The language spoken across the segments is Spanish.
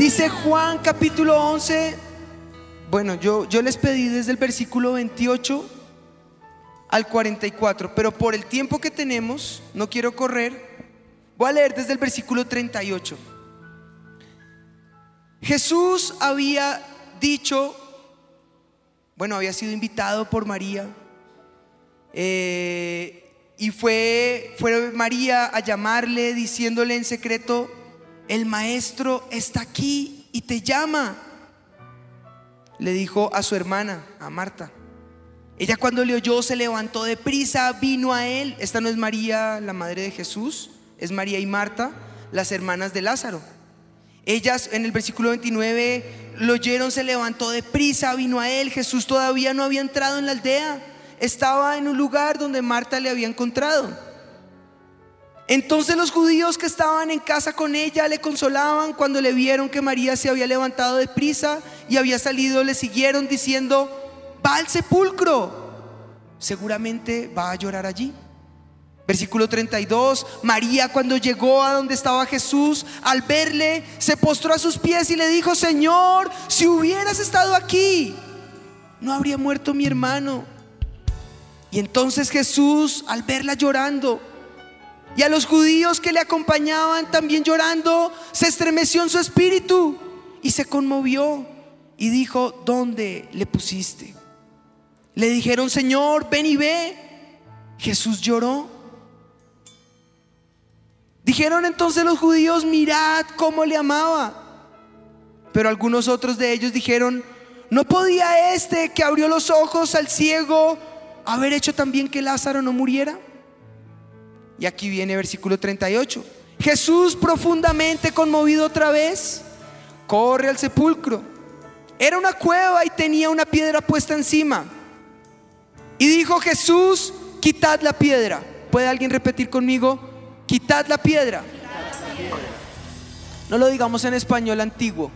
Dice Juan capítulo 11. Bueno, yo, yo les pedí desde el versículo 28 al 44, pero por el tiempo que tenemos, no quiero correr, voy a leer desde el versículo 38. Jesús había dicho, bueno, había sido invitado por María, eh, y fue, fue María a llamarle diciéndole en secreto, el maestro está aquí y te llama. Le dijo a su hermana, a Marta. Ella cuando le oyó se levantó de prisa, vino a él. Esta no es María, la madre de Jesús, es María y Marta, las hermanas de Lázaro. Ellas en el versículo 29 lo oyeron, se levantó de prisa, vino a él. Jesús todavía no había entrado en la aldea, estaba en un lugar donde Marta le había encontrado. Entonces los judíos que estaban en casa con ella le consolaban cuando le vieron que María se había levantado de prisa y había salido, le siguieron diciendo, va al sepulcro, seguramente va a llorar allí. Versículo 32, María cuando llegó a donde estaba Jesús, al verle, se postró a sus pies y le dijo, Señor, si hubieras estado aquí, no habría muerto mi hermano. Y entonces Jesús, al verla llorando, y a los judíos que le acompañaban también llorando, se estremeció en su espíritu y se conmovió y dijo, ¿dónde le pusiste? Le dijeron, Señor, ven y ve. Jesús lloró. Dijeron entonces los judíos, mirad cómo le amaba. Pero algunos otros de ellos dijeron, ¿no podía este que abrió los ojos al ciego haber hecho también que Lázaro no muriera? Y aquí viene versículo 38. Jesús profundamente conmovido otra vez, corre al sepulcro. Era una cueva y tenía una piedra puesta encima. Y dijo Jesús, quitad la piedra. ¿Puede alguien repetir conmigo? Quitad la piedra. No lo digamos en español antiguo,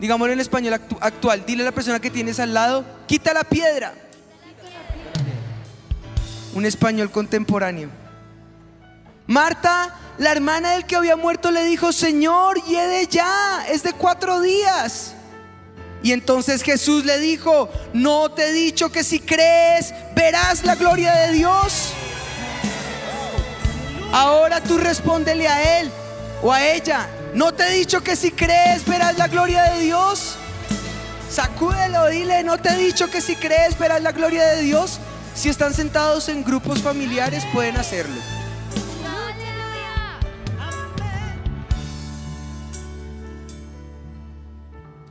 digámoslo en español actual. Dile a la persona que tienes al lado, quita la piedra. Un español contemporáneo. Marta, la hermana del que había muerto, le dijo, Señor, de ya, es de cuatro días. Y entonces Jesús le dijo, no te he dicho que si crees, verás la gloria de Dios. Ahora tú respóndele a él o a ella, no te he dicho que si crees, verás la gloria de Dios. Sacúdelo, dile, no te he dicho que si crees, verás la gloria de Dios. Si están sentados en grupos familiares, pueden hacerlo.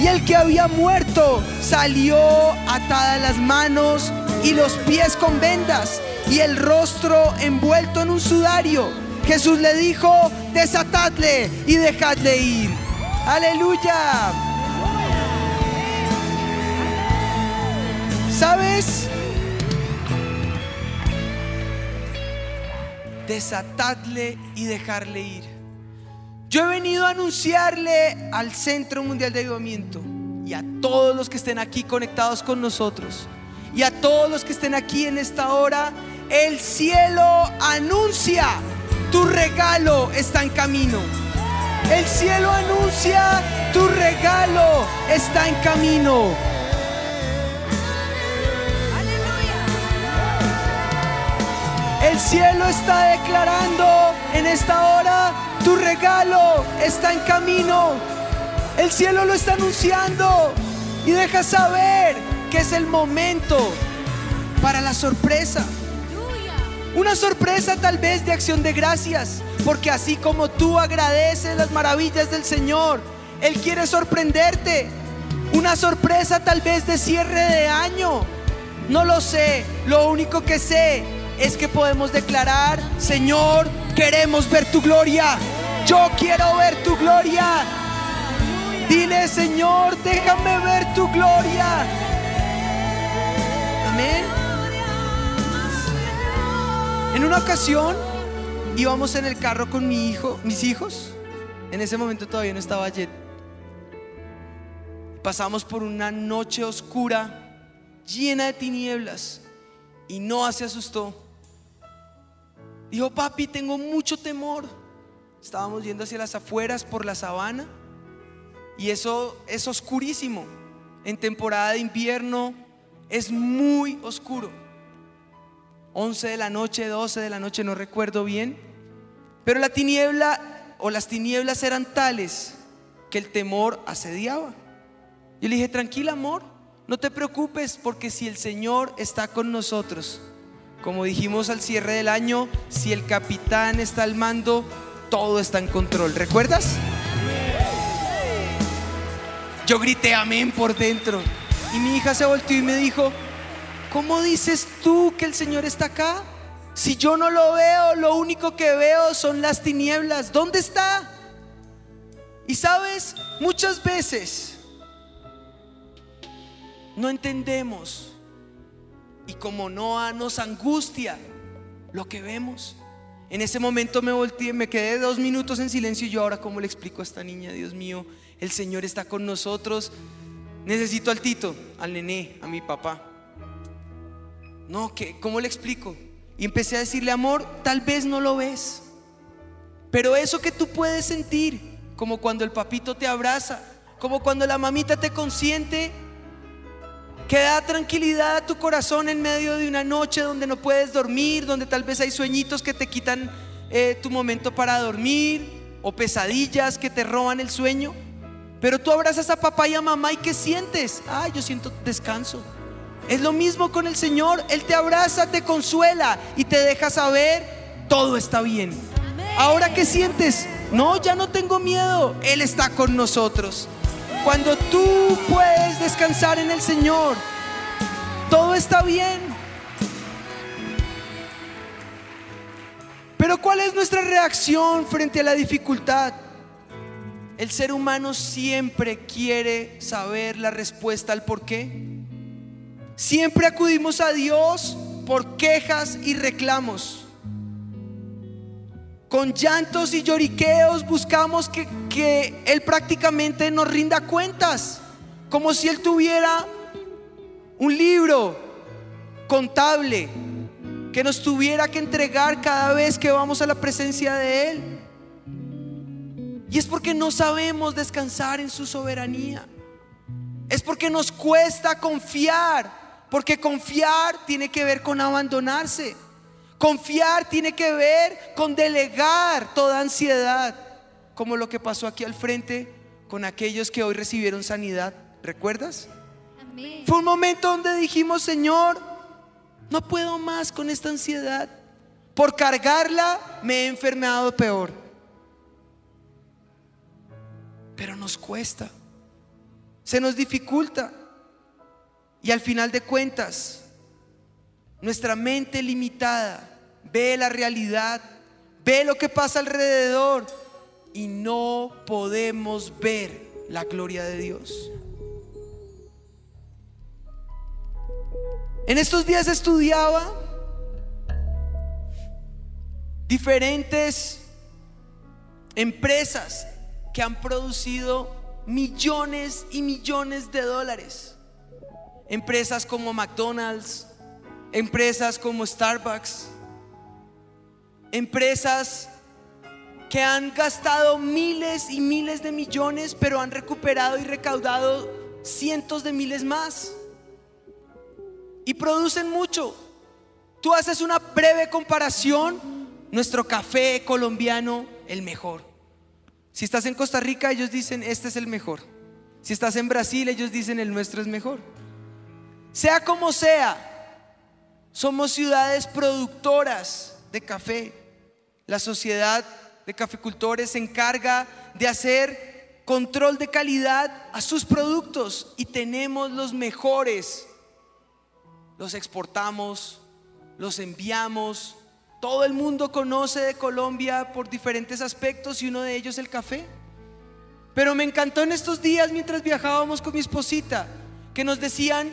y el que había muerto salió atada las manos y los pies con vendas y el rostro envuelto en un sudario. Jesús le dijo, desatadle y dejadle ir. Aleluya. ¿Sabes? Desatadle y dejarle ir. Yo he venido a anunciarle al Centro Mundial de Avivamiento y a todos los que estén aquí conectados con nosotros y a todos los que estén aquí en esta hora, el cielo anuncia, tu regalo está en camino. El cielo anuncia, tu regalo está en camino. El cielo está declarando en esta hora, tu regalo está en camino. El cielo lo está anunciando y deja saber que es el momento para la sorpresa. Una sorpresa tal vez de acción de gracias, porque así como tú agradeces las maravillas del Señor, Él quiere sorprenderte. Una sorpresa tal vez de cierre de año. No lo sé, lo único que sé es que podemos declarar, Señor, queremos ver tu gloria. Yo quiero ver tu gloria. Dile, Señor, déjame ver tu gloria. Amén. En una ocasión íbamos en el carro con mi hijo, mis hijos. En ese momento todavía no estaba Jet. Pasamos por una noche oscura, llena de tinieblas, y no se asustó Dijo, papi, tengo mucho temor. Estábamos yendo hacia las afueras por la sabana, y eso es oscurísimo. En temporada de invierno es muy oscuro. 11 de la noche, 12 de la noche, no recuerdo bien. Pero la tiniebla o las tinieblas eran tales que el temor asediaba. Yo le dije, tranquila amor, no te preocupes porque si el Señor está con nosotros, como dijimos al cierre del año, si el capitán está al mando, todo está en control. ¿Recuerdas? Yo grité amén por dentro y mi hija se volteó y me dijo, ¿cómo dices tú que el Señor está acá? Si yo no lo veo, lo único que veo son las tinieblas. ¿Dónde está? Y sabes, muchas veces no entendemos y como Noah nos angustia lo que vemos. En ese momento me volteé, me quedé dos minutos en silencio y yo ahora cómo le explico a esta niña, Dios mío, el Señor está con nosotros. Necesito al Tito, al nené, a mi papá. No, ¿qué? ¿cómo le explico? Y empecé a decirle, amor, tal vez no lo ves, pero eso que tú puedes sentir, como cuando el papito te abraza, como cuando la mamita te consiente, que da tranquilidad a tu corazón en medio de una noche donde no puedes dormir, donde tal vez hay sueñitos que te quitan eh, tu momento para dormir o pesadillas que te roban el sueño. Pero tú abrazas a papá y a mamá y ¿qué sientes? Ah, yo siento descanso. Es lo mismo con el Señor. Él te abraza, te consuela y te deja saber, todo está bien. Ahora qué sientes? No, ya no tengo miedo. Él está con nosotros. Cuando tú puedes descansar en el Señor, todo está bien. Pero ¿cuál es nuestra reacción frente a la dificultad? El ser humano siempre quiere saber la respuesta al por qué. Siempre acudimos a Dios por quejas y reclamos. Con llantos y lloriqueos buscamos que, que, Él prácticamente nos rinda cuentas, como si Él tuviera un libro contable que nos tuviera que entregar cada vez que vamos a la presencia de Él. Y es porque no sabemos descansar en su soberanía. Es porque nos cuesta confiar porque confiar tiene que ver con abandonarse. Confiar tiene que ver con delegar toda ansiedad, como lo que pasó aquí al frente con aquellos que hoy recibieron sanidad. ¿Recuerdas? Fue un momento donde dijimos, Señor, no puedo más con esta ansiedad. Por cargarla me he enfermado peor. Pero nos cuesta, se nos dificulta. Y al final de cuentas, nuestra mente limitada ve la realidad, ve lo que pasa alrededor y no podemos ver la gloria de Dios. En estos días estudiaba diferentes empresas que han producido millones y millones de dólares empresas como McDonald's, empresas como Starbucks, empresas que han gastado miles y miles de millones, pero han recuperado y recaudado cientos de miles más. Y producen mucho. Tú haces una breve comparación, nuestro café colombiano, el mejor. Si estás en Costa Rica, ellos dicen, este es el mejor. Si estás en Brasil, ellos dicen, el nuestro es mejor. Sea como sea, somos ciudades productoras de café. La sociedad de cafecultores se encarga de hacer control de calidad a sus productos y tenemos los mejores. Los exportamos, los enviamos. Todo el mundo conoce de Colombia por diferentes aspectos y uno de ellos el café. Pero me encantó en estos días mientras viajábamos con mi esposita que nos decían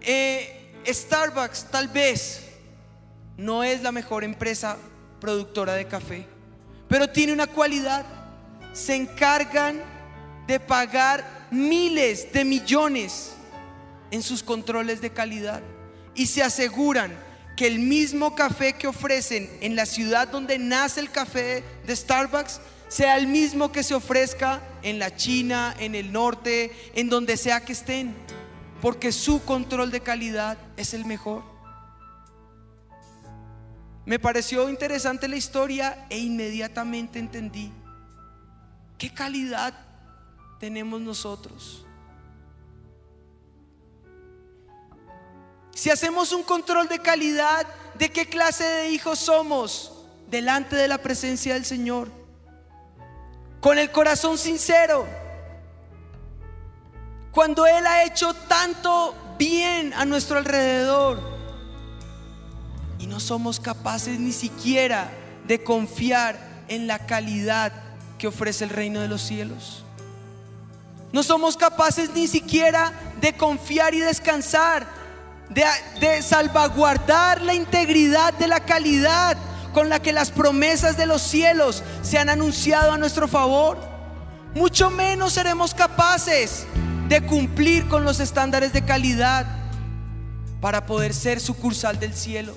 eh, Starbucks tal vez no es la mejor empresa productora de café, pero tiene una cualidad. Se encargan de pagar miles de millones en sus controles de calidad y se aseguran que el mismo café que ofrecen en la ciudad donde nace el café de Starbucks sea el mismo que se ofrezca en la China, en el norte, en donde sea que estén, porque su control de calidad es el mejor. Me pareció interesante la historia e inmediatamente entendí qué calidad tenemos nosotros. Si hacemos un control de calidad, ¿de qué clase de hijos somos delante de la presencia del Señor? Con el corazón sincero. Cuando Él ha hecho tanto bien a nuestro alrededor no somos capaces ni siquiera de confiar en la calidad que ofrece el reino de los cielos. No somos capaces ni siquiera de confiar y descansar de, salvaguardar la integridad de la calidad con la que las promesas de los cielos se han anunciado a nuestro favor, mucho menos seremos capaces de cumplir con los estándares de calidad para poder ser sucursal del cielo,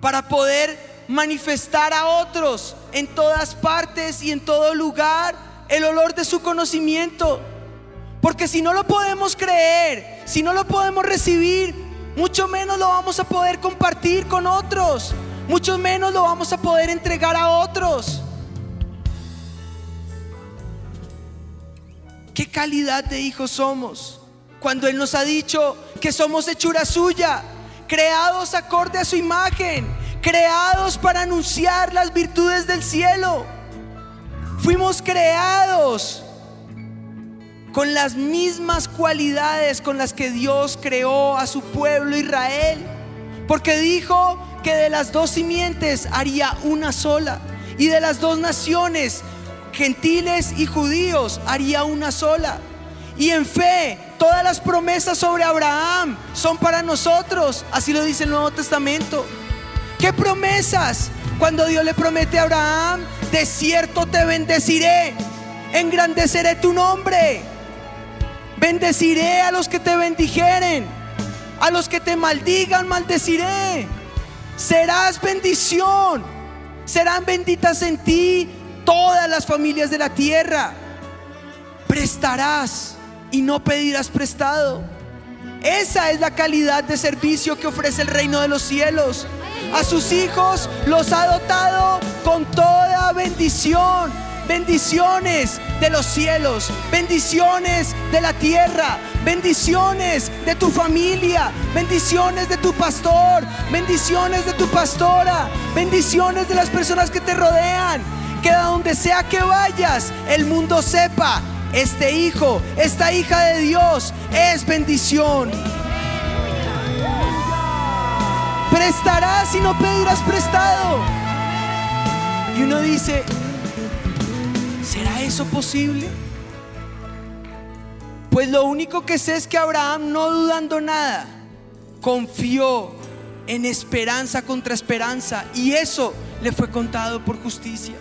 para poder manifestar a otros en todas partes y en todo lugar el olor de su conocimiento. Porque si no lo podemos creer, si no lo podemos recibir, mucho menos lo vamos a poder compartir con otros, mucho menos lo vamos a poder entregar a otros. ¿Qué calidad de hijos somos? Cuando Él nos ha dicho que somos hechura suya, creados acorde a su imagen, creados para anunciar las virtudes del cielo. Fuimos creados con las mismas cualidades con las que Dios creó a su pueblo Israel. Porque dijo que de las dos simientes haría una sola. Y de las dos naciones, gentiles y judíos, haría una sola. Y en fe, todas las promesas sobre Abraham son para nosotros. Así lo dice el Nuevo Testamento. ¿Qué promesas? Cuando Dios le promete a Abraham, de cierto te bendeciré, engrandeceré tu nombre Bendeciré a los que te bendijeren. A los que te maldigan, maldeciré. Serás bendición. Serán benditas en ti todas las familias de la tierra. Prestarás y no pedirás prestado. Esa es la calidad de servicio que ofrece el reino de los cielos. A sus hijos los ha dotado con toda bendición bendiciones de los cielos, bendiciones de la tierra, bendiciones de tu familia, bendiciones de tu pastor, bendiciones de tu pastora, bendiciones de las personas que te rodean. Que a donde sea que vayas, el mundo sepa, este hijo, esta hija de Dios es bendición. Prestarás y no pedirás prestado. Y uno dice, ¿Será eso posible? Pues lo único que sé es que Abraham, no dudando nada, confió en esperanza contra esperanza y eso le fue contado por justicia.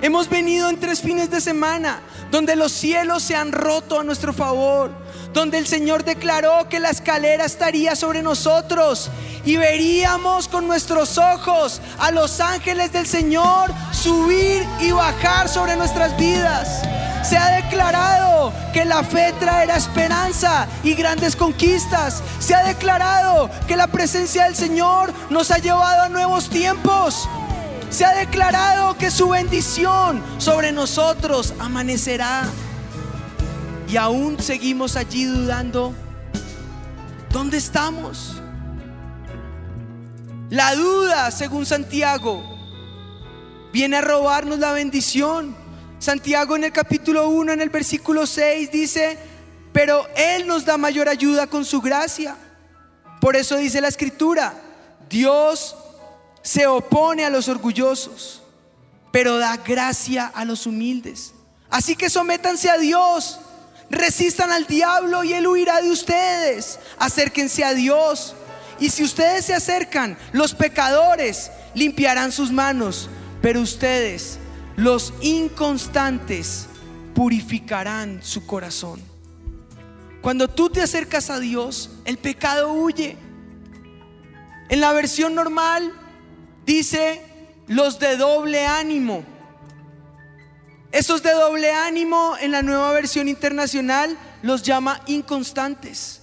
Hemos venido en tres fines de semana donde los cielos se han roto a nuestro favor, donde el Señor declaró que la escalera estaría sobre nosotros y veríamos con nuestros ojos a los ángeles del Señor subir y bajar sobre nuestras vidas. Se ha declarado que la fe traerá esperanza y grandes conquistas. Se ha declarado que la presencia del Señor nos ha llevado a nuevos tiempos. Se ha declarado que su bendición sobre nosotros amanecerá. Y aún seguimos allí dudando. ¿Dónde estamos? La duda, según Santiago, viene a robarnos la bendición. Santiago en el capítulo 1, en el versículo 6 dice, pero Él nos da mayor ayuda con su gracia. Por eso dice la escritura, Dios se opone a los orgullosos, pero da gracia a los humildes. Así que sométanse a Dios, resistan al diablo y Él huirá de ustedes. Acérquense a Dios Y si ustedes se acercan, los pecadores limpiarán sus manos, pero ustedes, los inconstantes, purificarán su corazón. Cuando tú te acercas a Dios, el pecado huye. En la versión normal dice los de doble ánimo. Esos de doble ánimo en la nueva versión internacional los llama inconstantes.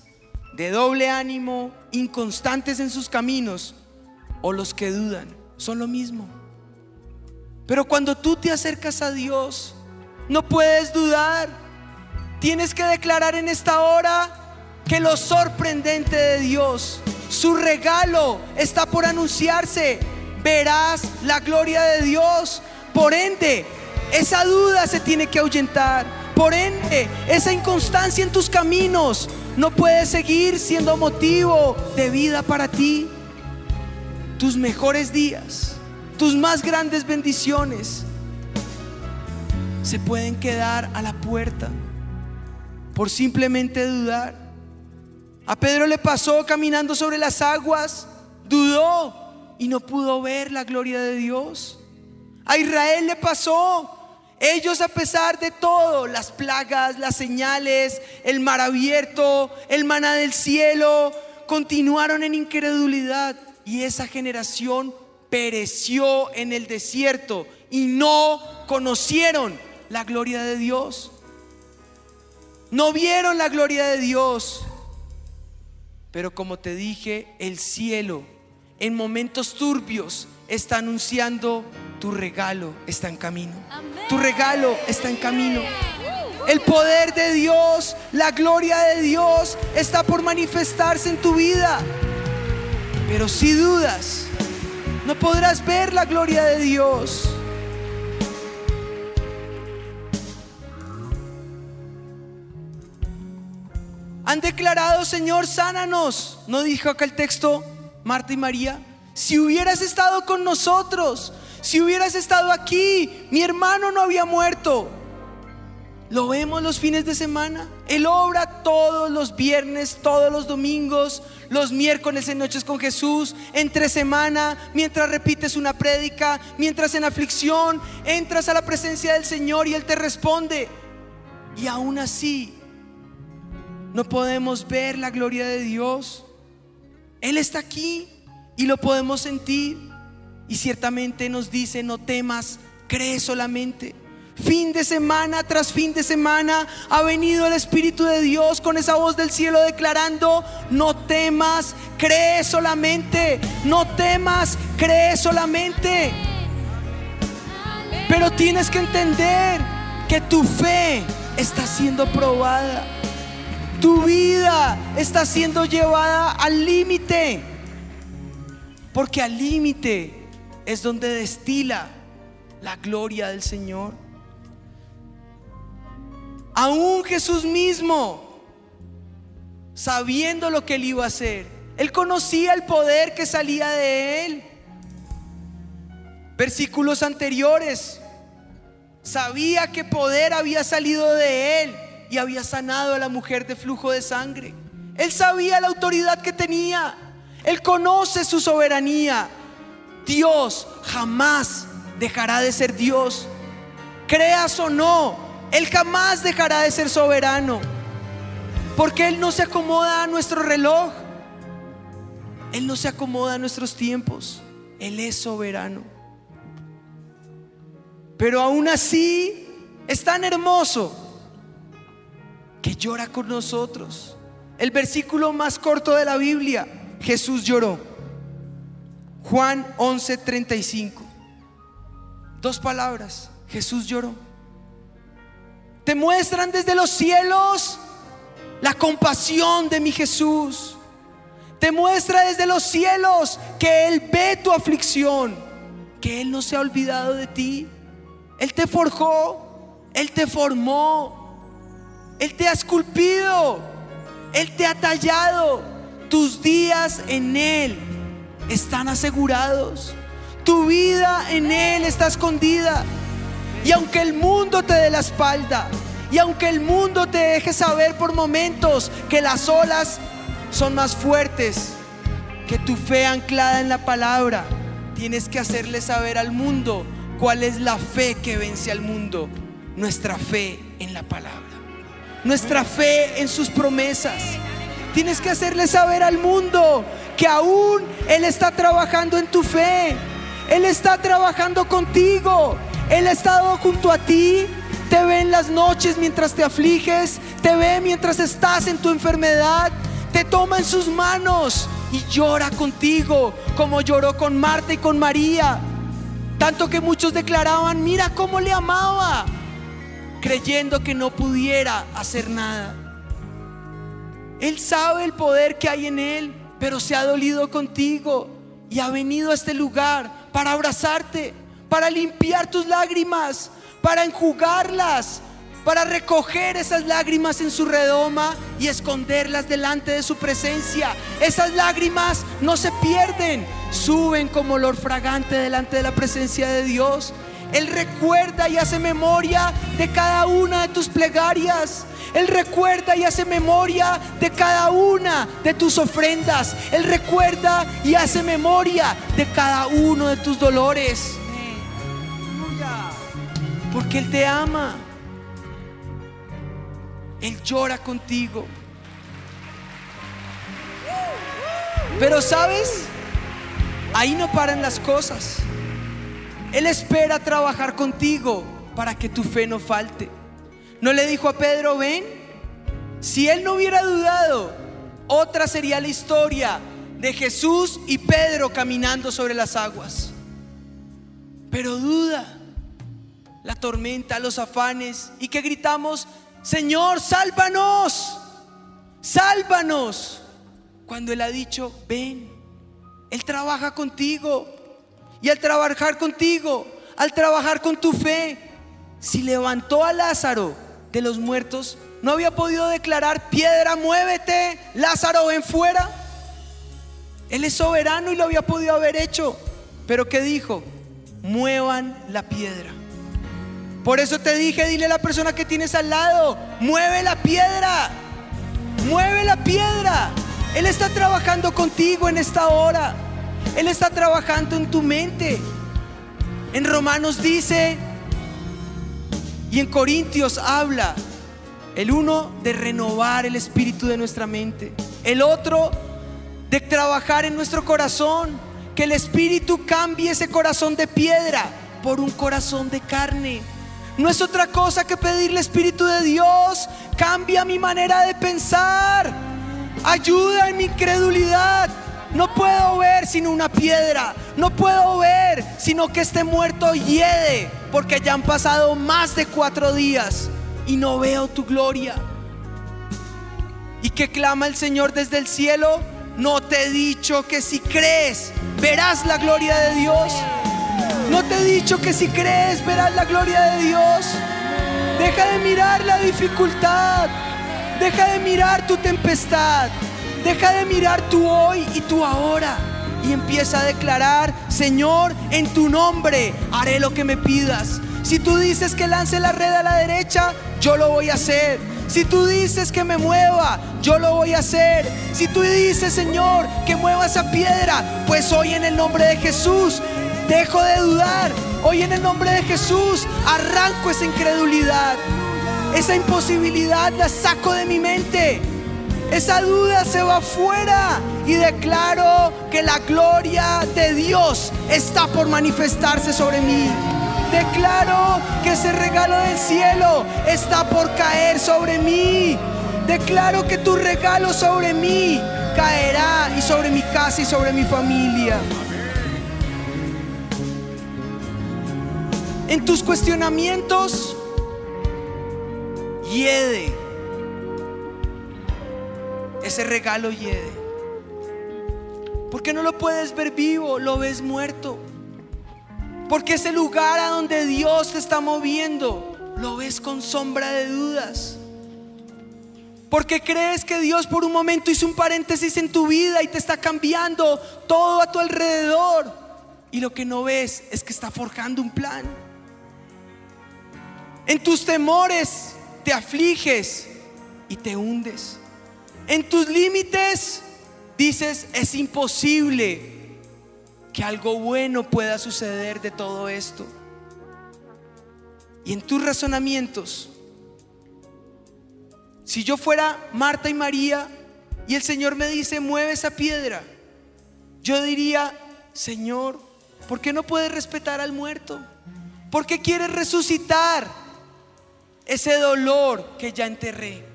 De doble ánimo, inconstantes en sus caminos o los que dudan, son lo mismo. Pero cuando tú te acercas a Dios, no puedes dudar. Tienes que declarar en esta hora que lo sorprendente de Dios, su regalo está por anunciarse. Verás la gloria de Dios. Por ende, esa duda se tiene que ahuyentar. Por ende, esa inconstancia en tus caminos no puede seguir siendo motivo de vida para ti. Tus mejores días, tus más grandes bendiciones se pueden quedar a la puerta por simplemente dudar. A Pedro le pasó caminando sobre las aguas, dudó y no pudo ver la gloria de Dios. A Israel le pasó. Ellos a pesar de todo, las plagas, las señales, el mar abierto, el maná del cielo, continuaron en incredulidad y esa generación pereció en el desierto y no conocieron la gloria de Dios. No vieron la gloria de Dios. Pero como te dije, el cielo en momentos turbios está anunciando tu regalo está en camino. Tu regalo está en camino. El poder de Dios, la gloria de Dios está por manifestarse en tu vida. Pero si dudas, no podrás ver la gloria de Dios. Han declarado, Señor, sánanos. ¿No dijo acá el texto Marta y María? Si hubieras estado con nosotros, si hubieras estado aquí, mi hermano no había muerto. Lo vemos los fines de semana. Él obra todos los viernes, todos los domingos, los miércoles en Noches con Jesús, entre semana, mientras repites una prédica, mientras en aflicción entras a la presencia del Señor y Él te responde. Y aún así, no podemos ver la gloria de Dios. Él está aquí y lo podemos sentir. Y ciertamente nos dice, no temas, cree solamente. Fin de semana tras fin de semana ha venido el Espíritu de Dios con esa voz del cielo declarando, no temas, cree solamente, no temas, cree solamente. Pero tienes que entender que tu fe está siendo probada. Tu vida está siendo llevada al límite. Porque al límite es donde destila la gloria del Señor. Aún Jesús mismo, sabiendo lo que él iba a hacer, él conocía el poder que salía de él. Versículos anteriores, sabía que poder había salido de él y había sanado a la mujer de flujo de sangre. Él sabía la autoridad que tenía. Él conoce su soberanía. Dios jamás dejará de ser Dios. Creas o no, Él jamás dejará de ser soberano. Porque Él no se acomoda a nuestro reloj. Él no se acomoda a nuestros tiempos. Él es soberano. Pero aún así es tan hermoso que llora con nosotros. El versículo más corto de la Biblia, Jesús lloró. Juan 11:35. Dos palabras, Jesús lloró. Te muestran desde los cielos la compasión de mi Jesús. Te muestra desde los cielos que Él ve tu aflicción, que Él no se ha olvidado de ti. Él te forjó, Él te formó, él te ha esculpido, Él te ha tallado. Tus días en Él están asegurados. Tu vida en Él está escondida. Y aunque el mundo te dé la espalda, y aunque el mundo te deje saber por momentos que las olas son más fuertes, que tu fe anclada en la palabra, tienes que hacerle saber al mundo cuál es la fe que vence al mundo. Nuestra fe en la palabra. Nuestra fe en sus promesas. Tienes que hacerle saber al mundo que aún Él está trabajando en tu fe. Él está trabajando contigo. Él ha estado junto a ti. Te ve en las noches mientras te afliges. Te ve mientras estás en tu enfermedad. Te toma en sus manos y llora contigo como lloró con Marta y con María. Tanto que muchos declaraban, mira cómo le amaba, creyendo que no pudiera hacer nada. Él sabe el poder que hay en Él, pero se ha dolido contigo y ha venido a este lugar para abrazarte, para limpiar tus lágrimas, para enjugarlas, para recoger esas lágrimas en su redoma y esconderlas delante de su presencia. Esas lágrimas no se pierden, suben como olor fragante delante de la presencia de Dios. Él recuerda y hace memoria de cada una de tus plegarias. Él recuerda y hace memoria de cada una de tus ofrendas. Él recuerda y hace memoria de cada uno de tus dolores. Porque Él te ama. Él llora contigo. Pero sabes, ahí no paran las cosas. Él espera trabajar contigo para que tu fe no falte. No le dijo a Pedro, ven, si él no hubiera dudado, otra sería la historia de Jesús y Pedro caminando sobre las aguas. Pero duda, la tormenta, los afanes y que gritamos, Señor, sálvanos, sálvanos. Cuando Él ha dicho, ven, Él trabaja contigo. Y al trabajar contigo, al trabajar con tu fe, si levantó a Lázaro de los muertos, no había podido declarar, piedra, muévete, Lázaro, ven fuera. Él es soberano y lo había podido haber hecho. Pero ¿qué dijo? Muevan la piedra. Por eso te dije, dile a la persona que tienes al lado, mueve la piedra, mueve la piedra. Él está trabajando contigo en esta hora. Él está trabajando en tu mente. En Romanos dice, y en Corintios habla, el uno de renovar el espíritu de nuestra mente, el otro de trabajar en nuestro corazón, que el espíritu cambie ese corazón de piedra por un corazón de carne no es otra cosa que pedirle Espíritu de Dios, cambia mi manera de pensar, ayuda en mi incredulidad. No puedo ver sino una piedra, no puedo ver sino que este muerto hiede, porque ya han pasado más de cuatro días y no veo tu gloria. ¿Y que clama el Señor desde el cielo? No te he dicho que si crees verás la gloria de Dios. ¿No te he dicho que si crees verás la gloria de Dios? Deja de mirar la dificultad. Deja de mirar tu tempestad. Deja de mirar tu hoy y tu ahora. Y empieza a declarar, Señor, en tu nombre haré lo que me pidas. Si tú dices que lance la red a la derecha, yo lo voy a hacer. Si tú dices que me mueva, yo lo voy a hacer. Si tú dices, Señor, que mueva esa piedra, pues hoy en el nombre de Jesús Dejo de dudar. Hoy en el nombre de Jesús arranco esa incredulidad. Esa imposibilidad la saco de mi mente. Esa duda se va fuera y declaro que la gloria de Dios está por manifestarse sobre mí. Declaro que ese regalo del cielo está por caer sobre mí. Declaro que tu regalo sobre mí caerá y sobre mi casa y sobre mi familia. en tus cuestionamientos, hiede. Ese regalo hiede. Porque no lo puedes ver vivo, lo ves muerto. Porque ese lugar a donde Dios te está moviendo, lo ves con sombra de dudas. Porque crees que Dios por un momento hizo un paréntesis en tu vida y te está cambiando todo a tu alrededor. Y lo que no ves es que está forjando un plan. En tus temores te afliges y te hundes. En tus límites dices, es imposible que algo bueno pueda suceder de todo esto. Y en tus razonamientos, si yo fuera Marta y María y el Señor me dice, mueve esa piedra, yo diría, Señor, ¿por qué no puedes respetar al muerto? ¿Por qué quieres resucitar ese dolor que ya enterré?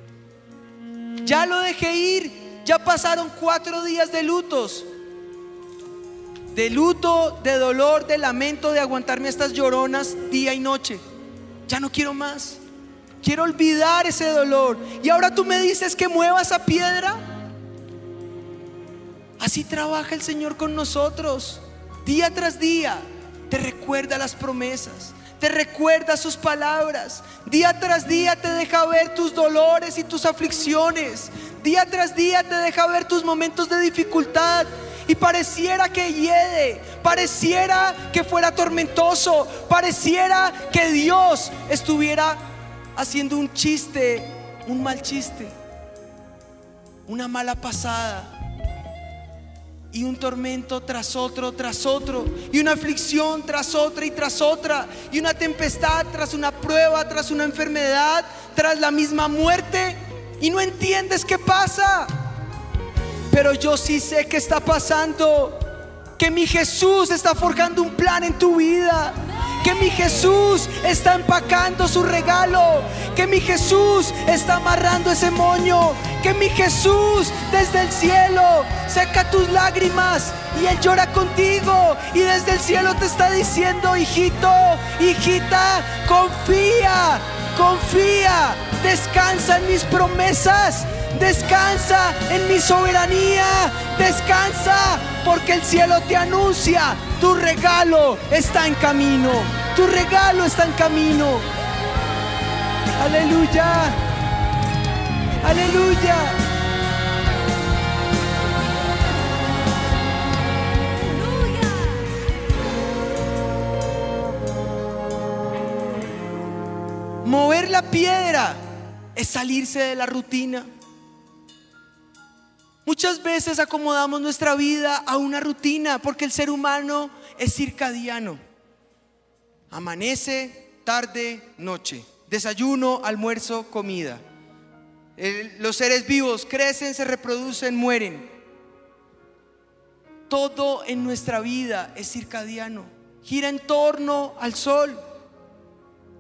Ya lo dejé ir, ya pasaron cuatro días de lutos, de luto, de dolor, de lamento, de aguantarme estas lloronas día y noche. Ya no quiero más. Quiero olvidar ese dolor. Y ahora tú me dices que mueva esa piedra. Así trabaja el Señor con nosotros. Día tras día te recuerda las promesas, te recuerda sus palabras. Día tras día te deja ver tus dolores y tus aflicciones. Día tras día te deja ver tus momentos de dificultad. Y pareciera que hiede, pareciera que fuera tormentoso, pareciera que Dios estuviera haciendo un chiste, un mal chiste, una mala pasada y un tormento tras otro, tras otro, y una aflicción tras otra y tras otra, y una tempestad tras una prueba, tras una enfermedad, tras la misma muerte, y no entiendes qué pasa. Pero yo sí sé que está pasando, que mi Jesús está forjando un plan en tu vida que mi Jesús está empacando su regalo, que mi Jesús está amarrando ese moño, que mi Jesús desde el cielo seca tus lágrimas y Él llora contigo y desde el cielo te está diciendo, hijito, hijita, confía, confía, descansa en mis promesas. Descansa en mi soberanía. Descansa porque el cielo te anuncia. Tu regalo está en camino. Tu regalo está en camino. Aleluya. Aleluya. Mover la piedra es salirse de la rutina. Muchas veces acomodamos nuestra vida a una rutina porque el ser humano es circadiano. Amanece, tarde, noche. Desayuno, almuerzo, comida. los seres vivos crecen, se reproducen, mueren. Todo en nuestra vida es circadiano. Gira en torno al sol.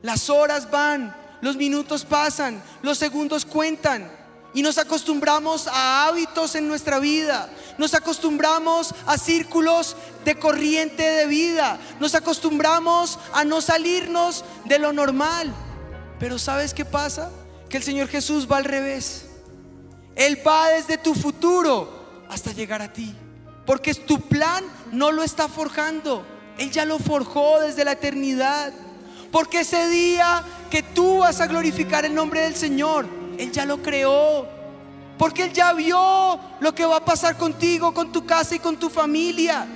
Las horas van, los minutos pasan, los segundos cuentan. Y nos acostumbramos a hábitos en nuestra vida. Nos acostumbramos a círculos de corriente de vida. Nos acostumbramos a no salirnos de lo normal. Pero ¿sabes qué pasa? Que el Señor Jesús va al revés. Él va desde tu futuro hasta llegar a ti. Porque tu plan no lo está forjando. Él ya lo forjó desde la eternidad. Porque ese día que tú vas a glorificar el nombre del Señor, él ya lo creó. Porque Él ya vio lo que va a pasar contigo, con tu casa y con tu familia.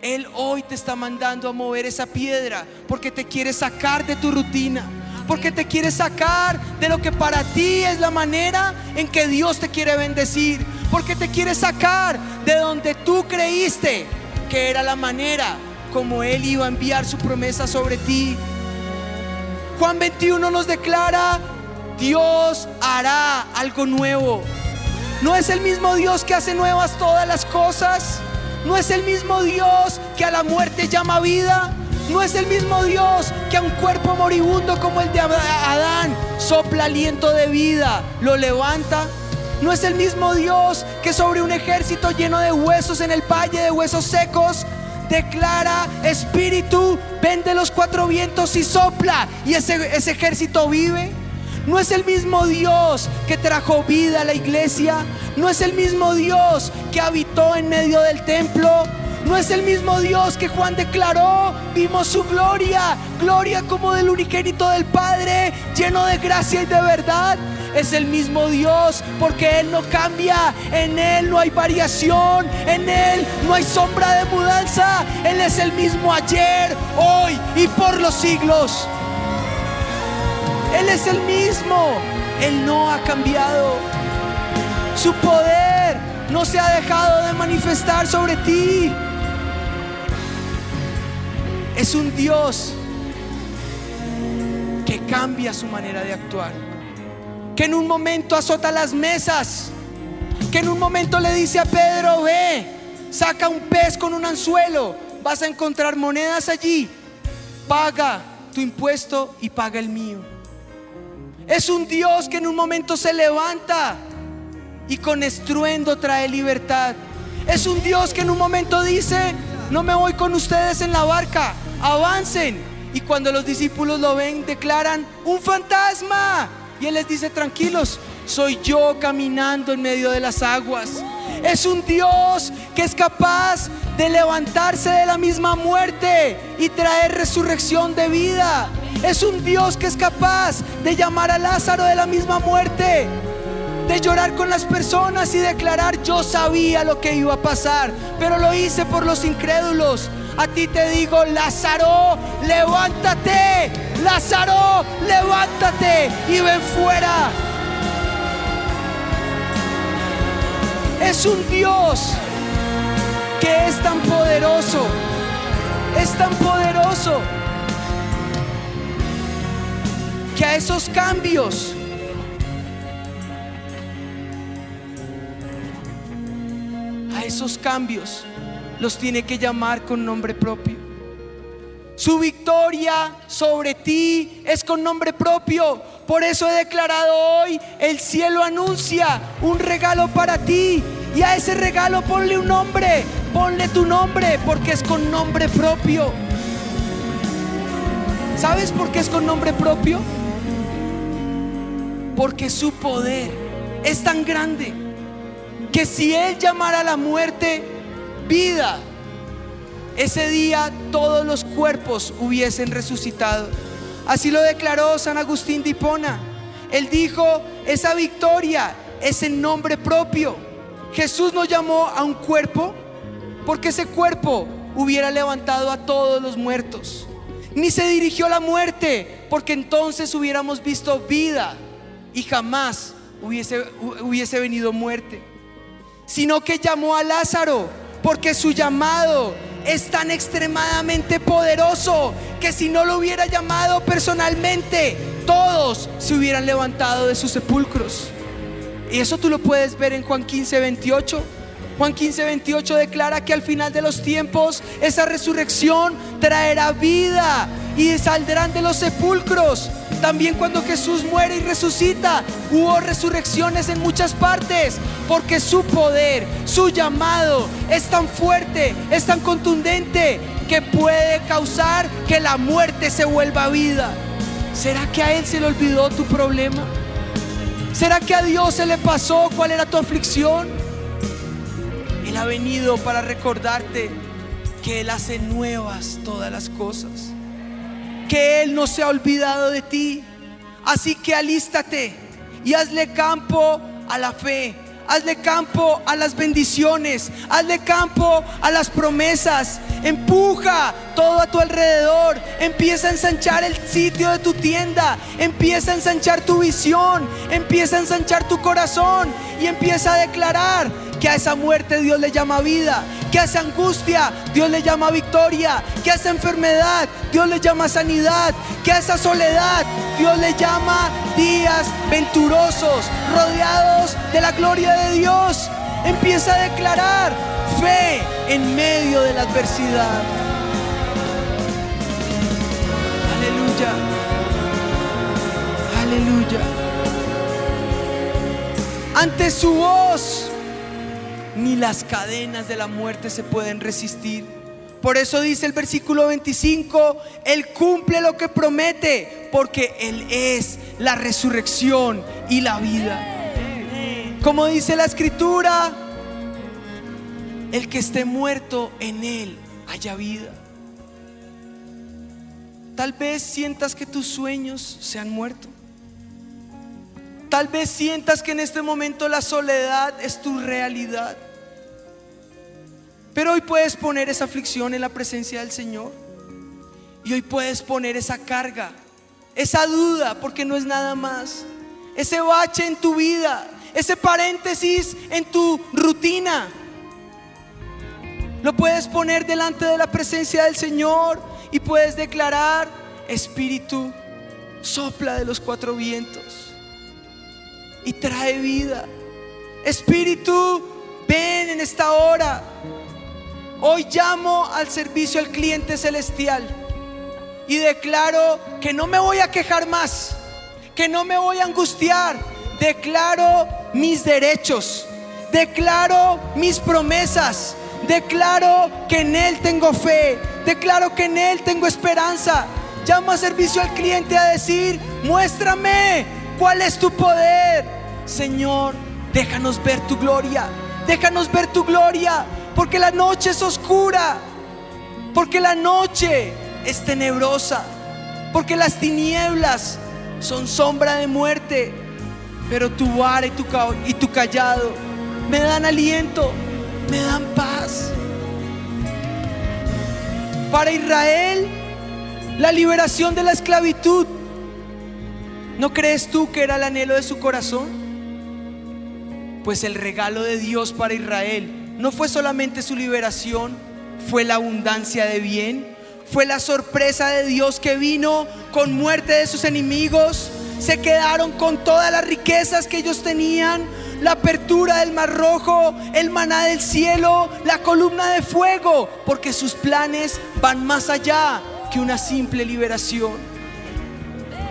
Él hoy te está mandando a mover esa piedra porque te quiere sacar de tu rutina. Porque te quiere sacar de lo que para ti es la manera en que Dios te quiere bendecir. Porque te quiere sacar de donde tú creíste que era la manera como Él iba a enviar su promesa sobre ti. Juan 21 nos declara Dios hará algo nuevo. No es el mismo Dios que hace nuevas todas las cosas. No es el mismo Dios que a la muerte llama vida. No es el mismo Dios que a un cuerpo moribundo como el de Adán sopla aliento de vida, lo levanta. No es el mismo Dios que sobre un ejército lleno de huesos en el valle de huesos secos declara espíritu, vende los cuatro vientos y sopla y ese, ese ejército vive. No es el mismo Dios que trajo vida a la iglesia. No es el mismo Dios que habitó en medio del templo. No es el mismo Dios que Juan declaró. Vimos su gloria. Gloria como del unigénito del Padre, lleno de gracia y de verdad. Es el mismo Dios porque Él no cambia. En Él no hay variación. En Él no hay sombra de mudanza. Él es el mismo ayer, hoy y por los siglos. Él es el mismo. Él no ha cambiado. Su poder no se ha dejado de manifestar sobre ti. Es un Dios que cambia su manera de actuar. Que en un momento azota las mesas. Que en un momento le dice a Pedro, ve, saca un pez con un anzuelo. Vas a encontrar monedas allí. Paga tu impuesto y paga el mío. Es un Dios que en un momento se levanta y con estruendo trae libertad. Es un Dios que en un momento dice, no me voy con ustedes en la barca, avancen. Y cuando los discípulos lo ven, declaran, un fantasma. Y Él les dice, tranquilos, soy yo caminando en medio de las aguas. Es un Dios que es capaz de levantarse de la misma muerte y traer resurrección de vida. Es un Dios que es capaz de llamar a Lázaro de la misma muerte de llorar con las personas y declarar yo sabía lo que iba a pasar, pero lo hice por los incrédulos. A ti te digo, Lázaro, levántate, Lázaro, levántate y ven fuera. Es un Dios que es tan poderoso, es tan poderoso que a esos cambios esos cambios los tiene que llamar con nombre propio. Su victoria sobre ti es con nombre propio. Por eso he declarado hoy, el cielo anuncia un regalo para ti. Y a ese regalo ponle un nombre, ponle tu nombre, porque es con nombre propio. ¿Sabes por qué es con nombre propio? Porque su poder es tan grande que si Él llamara a la muerte vida, ese día todos los cuerpos hubiesen resucitado. Así lo declaró San Agustín de Hipona. Él dijo, esa victoria es en nombre propio. Jesús no llamó a un cuerpo porque ese cuerpo hubiera levantado a todos los muertos. Ni se dirigió a la muerte porque entonces hubiéramos visto vida y jamás hubiese, hubiese venido muerte sino que llamó a Lázaro, porque su llamado es tan extremadamente poderoso que si no lo hubiera llamado personalmente, todos se hubieran levantado de sus sepulcros. Y eso tú lo puedes ver en Juan 15, 28. Juan 15, 28 declara que al final de los tiempos esa resurrección traerá vida y saldrán de los sepulcros también cuando Jesús muere y resucita, hubo resurrecciones en muchas partes, porque su poder, su llamado es tan fuerte, es tan contundente, que puede causar que la muerte se vuelva vida. ¿Será que a Él se le olvidó tu problema? ¿Será que a Dios se le pasó cuál era tu aflicción? Él ha venido para recordarte que Él hace nuevas todas las cosas que Él no se ha olvidado de ti. Así que alístate y hazle campo a la fe. Hazle campo a las bendiciones. Hazle campo a las promesas. Empuja todo a tu alrededor. Empieza a ensanchar el sitio de tu tienda. Empieza a ensanchar tu visión. Empieza a ensanchar tu corazón. Y empieza a declarar que a esa muerte Dios le llama vida, que a esa angustia Dios le llama victoria, que a esa enfermedad Dios le llama sanidad, que a esa soledad Dios le llama días venturosos, rodeados de la gloria de Dios. Empieza a declarar fe en medio de la adversidad. Aleluya. Ante su voz ni las cadenas de la muerte se pueden resistir. Por eso dice el versículo 25, Él cumple lo que promete, porque Él es la resurrección y la vida. Como dice la escritura, el que esté muerto en Él haya vida. Tal vez sientas que tus sueños se han muerto. Tal vez sientas que en este momento la soledad es tu realidad. Pero hoy puedes poner esa aflicción en la presencia del Señor. Y hoy puedes poner esa carga, esa duda, porque no es nada más. Ese bache en tu vida, ese paréntesis en tu rutina. Lo puedes poner delante de la presencia del Señor y puedes declarar, Espíritu, sopla de los cuatro vientos y trae vida. Espíritu, ven en esta hora. Hoy llamo al servicio al cliente celestial y declaro que no me voy a quejar más, que no me voy a angustiar. Declaro mis derechos, declaro mis promesas, declaro que en Él tengo fe, declaro que en Él tengo esperanza. Llamo a servicio al cliente a decir, muéstrame cuál es tu poder. Señor, déjanos ver tu gloria, déjanos ver tu gloria, porque la noche es oscura, porque la noche es tenebrosa, porque las tinieblas son sombra de muerte, pero tu vara y tu, y callado me dan aliento, me dan paz. Para Israel, la liberación de la esclavitud, ¿no crees tú que era el anhelo de su corazón? Pues el regalo de Dios para Israel no fue solamente su liberación, fue la abundancia de bien, fue la sorpresa de Dios que vino con muerte de sus enemigos. Se quedaron con todas las riquezas que ellos tenían, la apertura del mar rojo, el maná del cielo, la columna de fuego, porque sus planes van más allá que una simple liberación.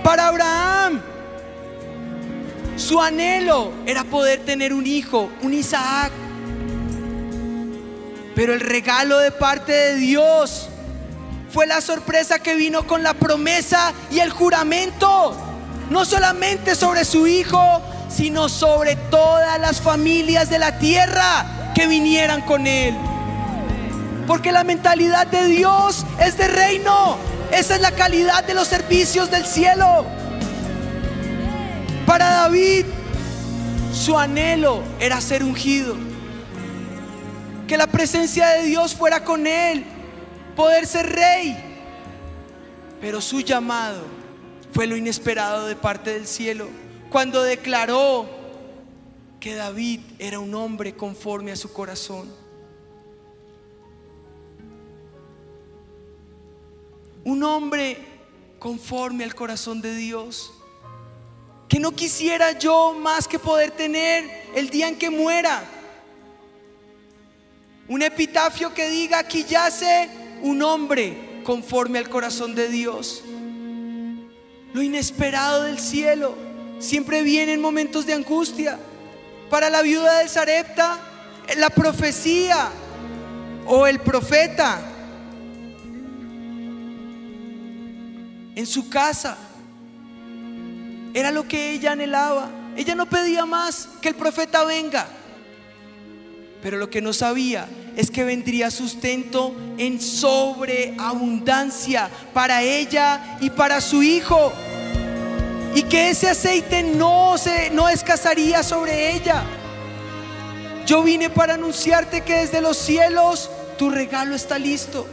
Para Abraham, su anhelo era poder tener un hijo, un Isaac. Pero el regalo de parte de Dios fue la sorpresa que vino con la promesa y el juramento, no solamente sobre su hijo, sino sobre todas las familias de la tierra que vinieran con él. Porque la mentalidad de Dios es de reino. Esa es la calidad de los servicios del cielo. Para David, su anhelo era ser ungido. Que la presencia de Dios fuera con él poder ser rey. Pero su llamado fue lo inesperado de parte del cielo cuando declaró que David era un hombre conforme a su corazón. Un hombre conforme al corazón de Dios. Que no quisiera yo más que poder tener el día en que muera. Un epitafio que diga, aquí yace un hombre conforme al corazón de Dios. Lo inesperado del cielo siempre viene en momentos de angustia. Para la viuda del Sarepta, la profecía o el profeta en su casa era lo que ella anhelaba. Ella no pedía más que el profeta venga. Pero lo que no sabía es que vendría sustento en sobreabundancia para ella y para su hijo. Y que ese aceite no se no escasaría sobre ella. Yo vine para anunciarte que desde los cielos tu regalo está listo.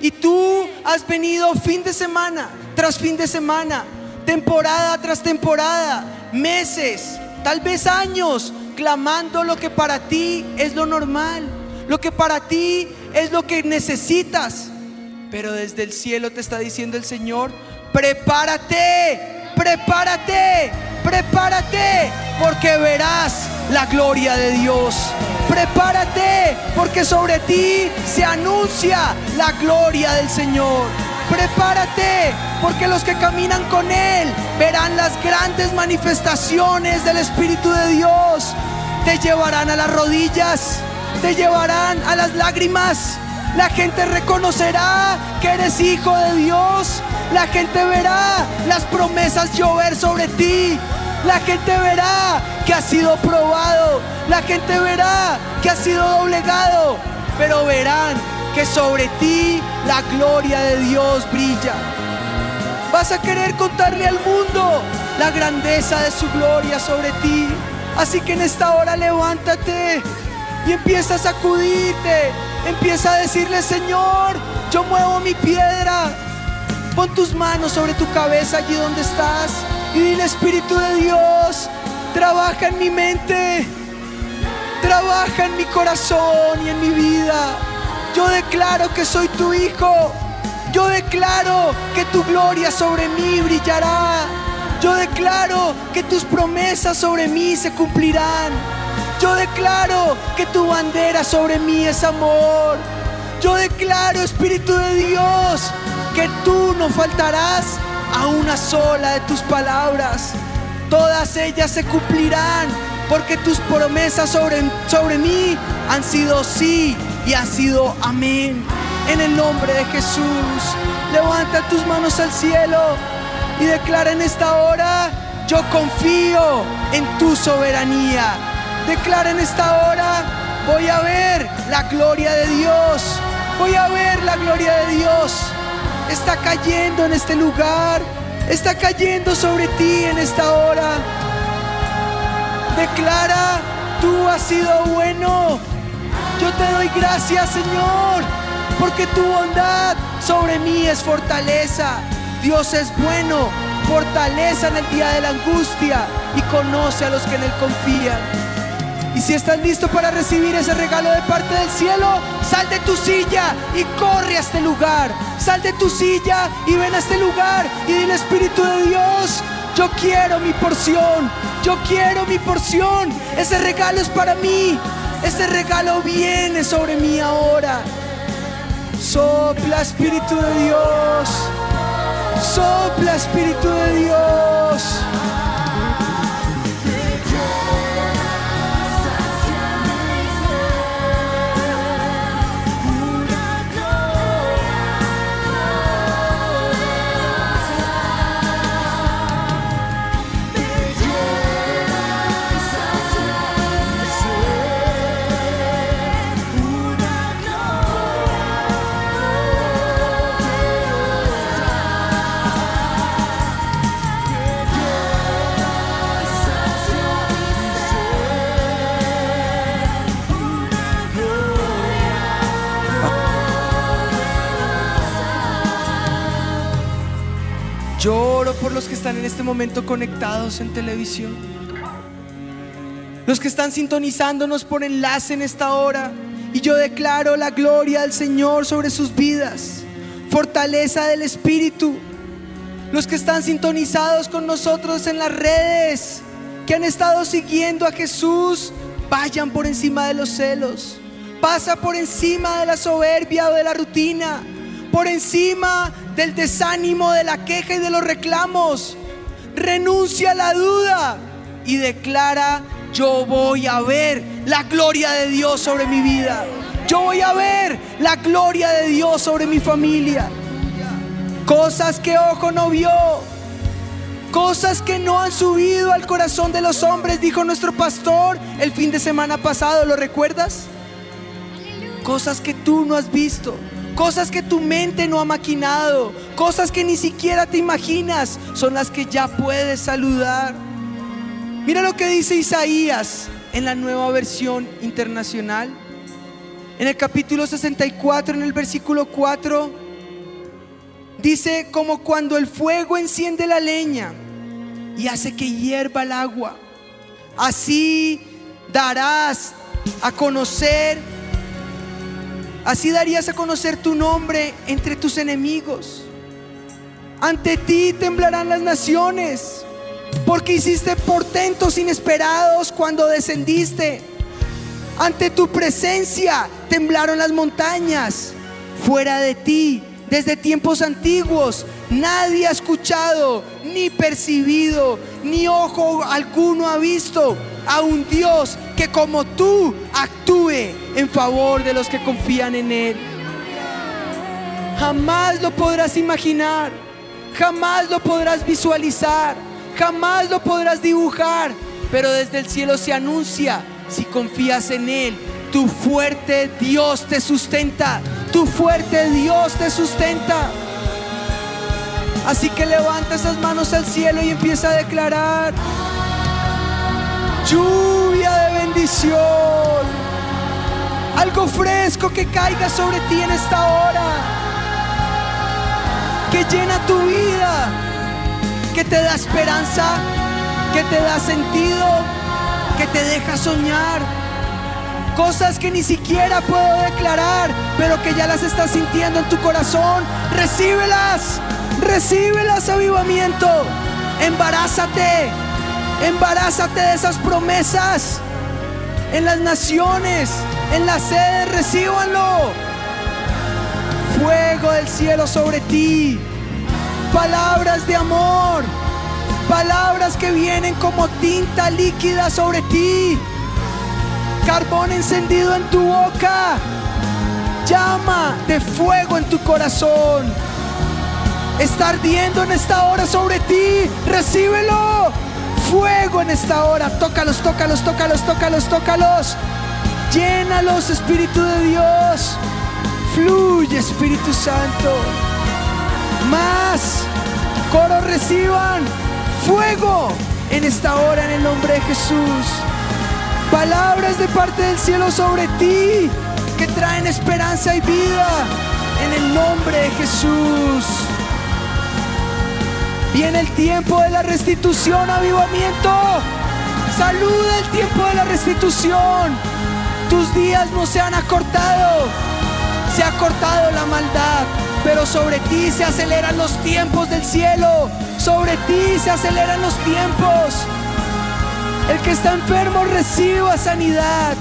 Y tú has venido fin de semana tras fin de semana, temporada tras temporada, meses, tal vez años, clamando lo que para ti es lo normal lo que para ti es lo que necesitas. Pero desde el cielo te está diciendo el Señor, prepárate, prepárate, prepárate, porque verás la gloria de Dios. Prepárate, porque sobre ti se anuncia la gloria del Señor. Prepárate, porque los que caminan con Él verán las grandes manifestaciones del Espíritu de Dios. Te llevarán a las rodillas te llevarán a las lágrimas. La gente reconocerá que eres hijo de Dios. La gente verá las promesas llover sobre ti. La gente verá que has sido probado. La gente verá que has sido doblegado. Pero verán que sobre ti la gloria de Dios brilla. Vas a querer contarle al mundo la grandeza de su gloria sobre ti. Así que en esta hora levántate y empieza a sacudirte. Empieza a decirle, Señor, yo muevo mi piedra. Pon tus manos sobre tu cabeza allí donde estás y dile, Espíritu de Dios, Trabaja en mi mente. Trabaja en mi corazón y en mi vida. Yo declaro que soy tu hijo. Yo declaro que tu gloria sobre mí brillará. Yo declaro que tus promesas sobre mí se cumplirán. Yo declaro que tu bandera sobre mí es amor. Yo declaro, Espíritu de Dios, que tú no faltarás a una sola de tus palabras. Todas ellas se cumplirán porque tus promesas sobre, sobre mí han sido sí y han sido amén. En el nombre de Jesús, levanta tus manos al cielo y declara en esta hora, yo confío en tu soberanía. Declara en esta hora, voy a ver la gloria de Dios. Voy a ver la gloria de Dios. Está cayendo en este lugar. Está cayendo sobre ti en esta hora. Declara, tú has sido bueno. Yo te doy gracias, Señor, porque tu bondad sobre mí es fortaleza. Dios es bueno, fortaleza en el día de la angustia y conoce a los que en Él confían. Y si estás listo para recibir ese regalo de parte del cielo, sal de tu silla y corre a este lugar. Sal de tu silla y ven a este lugar y dile Espíritu de Dios, yo quiero mi porción, yo quiero mi porción. Ese regalo es para mí. Ese regalo viene sobre mí ahora. Sopla Espíritu de Dios. Sopla Espíritu de Dios. Este momento conectados en televisión. Los que están sintonizándonos por enlace en esta hora. Y yo declaro la gloria del Señor sobre sus vidas. Fortaleza del Espíritu. Los que están sintonizados con nosotros en las redes. Que han estado siguiendo a Jesús. Vayan por encima de los celos. Pasa por encima de la soberbia o de la rutina por encima del desánimo, de la queja y de los reclamos. Renuncia a la duda y declara, yo voy a ver la gloria de Dios sobre mi vida. Yo voy a ver la gloria de Dios sobre mi familia. Cosas que ojo no vio. Cosas que no han subido al corazón de los hombres, dijo nuestro pastor el fin de semana pasado, ¿lo recuerdas? Cosas que tú no has visto cosas que tu mente no ha maquinado, cosas que ni siquiera te imaginas, son las que ya puedes saludar. Mira lo que dice Isaías en la nueva versión internacional. En el capítulo 64, en el versículo 4, dice como cuando el fuego enciende la leña y hace que hierva el agua, así darás a conocer Así darías a conocer tu nombre entre tus enemigos. Ante ti temblarán las naciones, porque hiciste portentos inesperados cuando descendiste. Ante tu presencia temblaron las montañas. Fuera de ti, desde tiempos antiguos, nadie ha escuchado, ni percibido, ni ojo alguno ha visto a un Dios que como tú actúe en favor de los que confían en Él. Jamás lo podrás imaginar, jamás lo podrás visualizar, jamás lo podrás dibujar, pero desde el cielo se anuncia, si confías en Él, tu fuerte Dios te sustenta, tu fuerte Dios te sustenta. Así que levanta esas manos al cielo y empieza a declarar lluvia de bendición. Algo fresco que caiga sobre ti en esta hora. Que llena tu vida. Que te da esperanza. que te da sentido, que te deja soñar. Cosas que ni siquiera puedo declarar, pero que ya las estás sintiendo en tu corazón. Recíbelas, recíbelas, avivamiento. Embarázate, embarázate de esas promesas. En las naciones, en la sede, recíbanlo. Fuego del cielo sobre ti. Palabras de amor. Palabras que vienen como tinta líquida sobre ti. Carbón encendido en tu boca. Llama de fuego en tu corazón. Está ardiendo en esta hora sobre ti. Recíbelo. Fuego en esta hora. Tócalos, tócalos, tócalos, tócalos, tócalos. Llénalos, Espíritu de Dios. Fluye, Espíritu Santo. Más. Coro reciban fuego en esta hora en el nombre de Jesús. Palabras de parte del cielo sobre ti que traen esperanza y vida en el nombre de Jesús. Viene el tiempo de la restitución, avivamiento. Saluda el tiempo de la restitución. Tus días no se han acortado. Se ha cortado la maldad, pero sobre ti se aceleran los tiempos del cielo. Sobre ti se aceleran los tiempos. El que está enfermo reciba sanidad.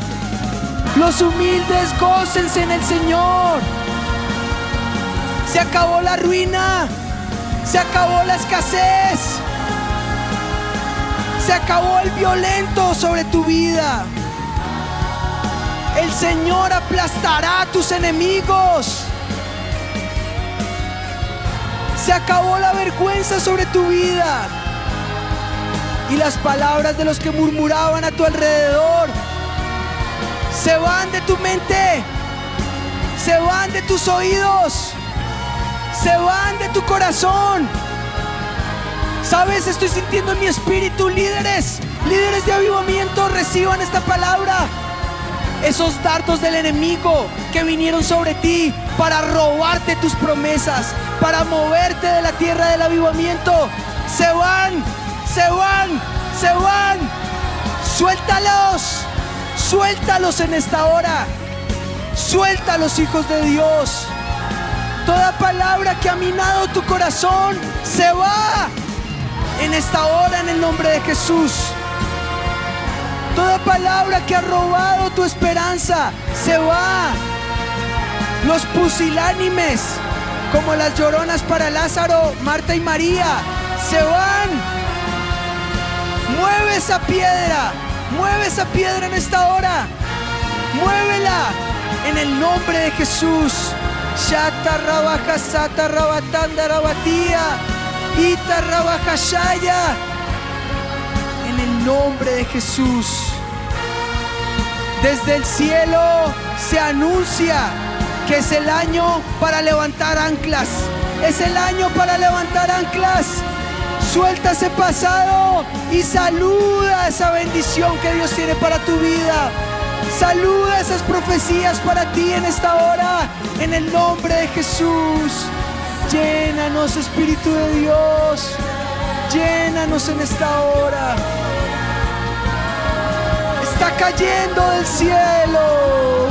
Los humildes gócense en el Señor. Se acabó la ruina. Se acabó la escasez. Se acabó el violento sobre tu vida. El Señor aplastará a tus enemigos. Se acabó la vergüenza sobre tu vida. Y las palabras de los que murmuraban a tu alrededor se van de tu mente. Se van de tus oídos. Se van de tu corazón. Sabes, estoy sintiendo en mi espíritu líderes, líderes de avivamiento, reciban esta palabra esos dardos del enemigo que vinieron sobre ti para robarte tus promesas, para moverte de la tierra del avivamiento, se van, se van, se van. Suéltalos, suéltalos en esta hora. Suéltalos, hijos de Dios. Toda palabra que ha minado tu corazón se va en esta hora en el nombre de Jesús. Toda palabra que ha robado tu esperanza se va. Los pusilánimes, como las lloronas para Lázaro, Marta y María, se van. Mueve esa piedra, mueve esa piedra en esta hora. Muévela en el nombre de Jesús. Shata rabaja sata rabatanda rabatía. Ita rabaja. En el nombre de Jesús. Desde el cielo se anuncia que es el año para levantar anclas. Es el año para levantar anclas. Suelta ese pasado y saluda esa bendición que Dios tiene para tu vida. Saluda esas profecías para ti en esta hora, en el nombre de Jesús. Llénanos, Espíritu de Dios. Llénanos en esta hora está cayendo del cielo.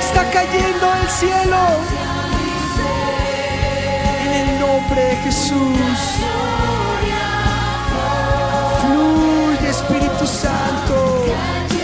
Está cayendo del cielo. En el nombre de Jesús. Espíritu Santo.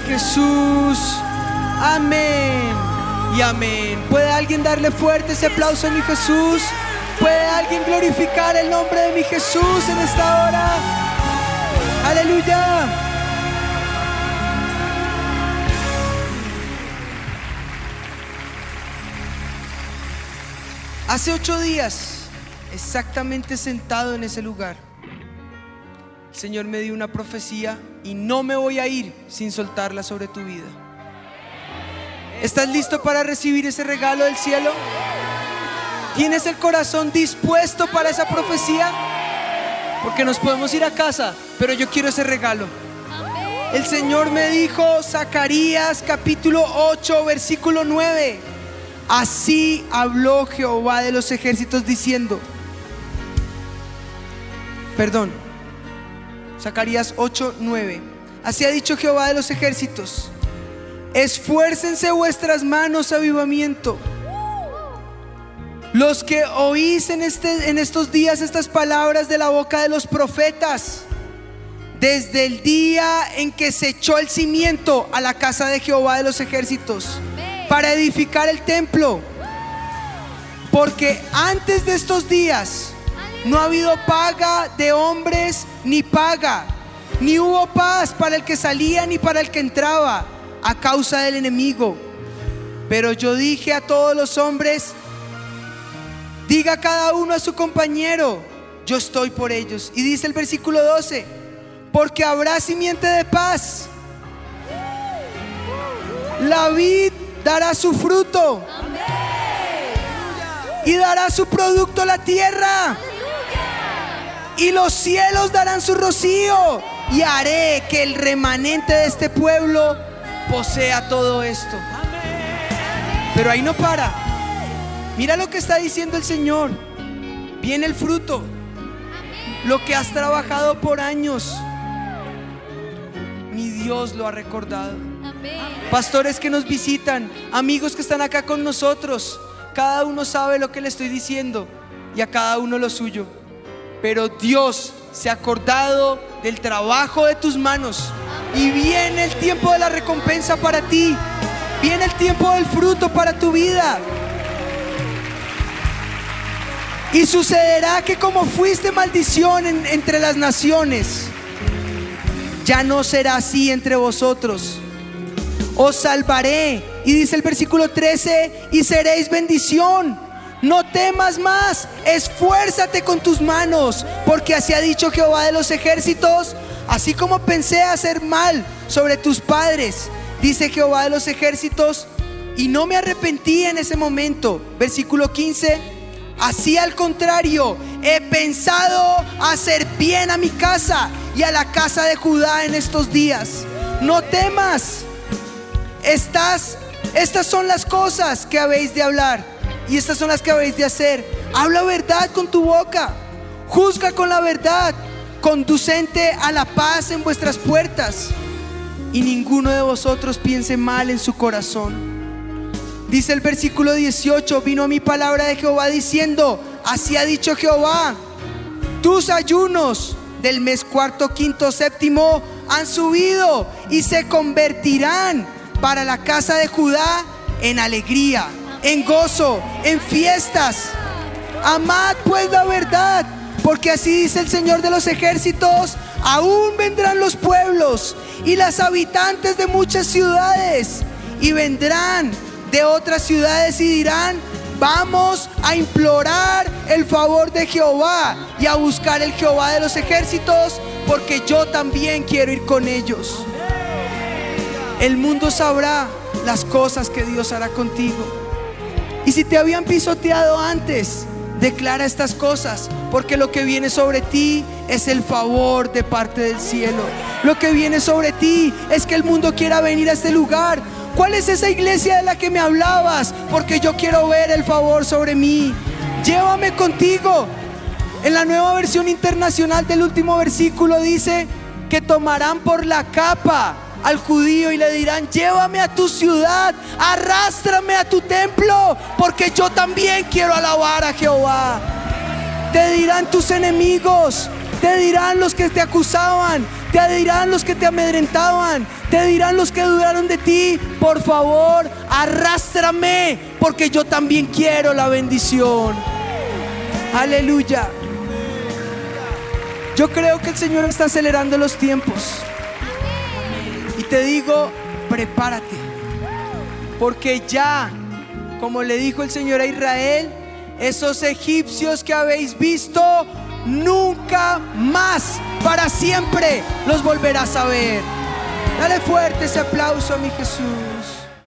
Jesús. Amén. Y amén. ¿Puede alguien darle fuerte ese aplauso a mi Jesús? ¿Puede alguien glorificar el nombre de mi Jesús en esta hora? Aleluya. Hace ocho días, exactamente sentado en ese lugar, el Señor me dio una profecía y no me voy a ir sin soltarla sobre tu vida. ¿Estás listo para recibir ese regalo del cielo? ¿Tienes el corazón dispuesto para esa profecía? Porque nos podemos ir a casa, pero yo quiero ese regalo. El Señor me dijo, Zacarías capítulo 8, versículo 9. Así habló Jehová de los ejércitos diciendo, perdón, Zacarías 8, 9. Así ha dicho Jehová de los ejércitos, esfuércense vuestras manos, avivamiento. Los que oís en, este, en estos días estas palabras de la boca de los profetas, desde el día en que se echó el cimiento a la casa de Jehová de los ejércitos, para edificar el templo. Porque antes de estos días no ha habido paga de hombres ni paga, ni hubo paz para el que salía ni para el que entraba a causa del enemigo. Pero yo dije a todos los hombres, diga cada uno a su compañero, yo estoy por ellos. Y dice el versículo 12, porque habrá simiente de paz. La vid dará su fruto y dará su producto la tierra. Y los cielos darán su rocío. Y haré que el remanente de este pueblo posea todo esto. Pero ahí no para. Mira lo que está diciendo el Señor. Viene el fruto. Lo que has trabajado por años. Mi Dios lo ha recordado. Pastores que nos visitan, amigos que están acá con nosotros. Cada uno sabe lo que le estoy diciendo y a cada uno lo suyo. Pero Dios se ha acordado del trabajo de tus manos y viene el tiempo de la recompensa para ti. Viene el tiempo del fruto para tu vida. Y sucederá que como fuiste maldición en- entre las naciones, ya no será así entre vosotros. Os salvaré. Y dice el versículo 13, y seréis bendición. No temas más, esfuérzate con tus manos, porque así ha dicho Jehová de los ejércitos, así como pensé hacer mal sobre tus padres, dice Jehová de los ejércitos, y no me arrepentí en ese momento. Versículo 15, así al contrario, he pensado hacer bien a mi casa y a la casa de Judá en estos días. No temas, estas, estas son las cosas que habéis de hablar y estas son las que habéis de hacer. Habla verdad con tu boca, juzga con la verdad, conducente a la paz en vuestras puertas y ninguno de vosotros piense mal en su corazón. Dice el versículo 18, vino mi palabra de Jehová diciendo, así ha dicho Jehová, tus ayunos del mes cuarto, quinto, séptimo han subido y se convertirán para la casa de Judá en alegría, en gozo, en fiestas. Amad pues la verdad, porque así dice el Señor de los ejércitos, aún vendrán los pueblos y las habitantes de muchas ciudades y vendrán de otras ciudades y dirán, vamos a implorar el favor de Jehová y a buscar el Jehová de los ejércitos, porque yo también quiero ir con ellos. El mundo sabrá las cosas que Dios hará contigo. Y si te habían pisoteado antes, declara estas cosas, porque lo que viene sobre ti es el favor de parte del cielo. Lo que viene sobre ti es que el mundo quiera venir a este lugar. ¿Cuál es esa iglesia de la que me hablabas? Porque yo quiero ver el favor sobre mí. Llévame contigo. En la nueva versión internacional del último versículo dice, que tomarán por la capa al judío y le dirán, llévame a tu ciudad, arrástrame a tu templo, porque yo también quiero alabar a Jehová. Te dirán tus enemigos, te dirán los que te acusaban, te dirán los que te amedrentaban, te dirán los que dudaron de ti. Por favor, arrástrame, porque yo también quiero la bendición. Aleluya. Yo creo que el Señor está acelerando los tiempos. Te digo, prepárate. Porque ya, como le dijo el Señor a Israel, esos egipcios que habéis visto, nunca más, para siempre, los volverás a ver. Dale fuerte ese aplauso a mi Jesús.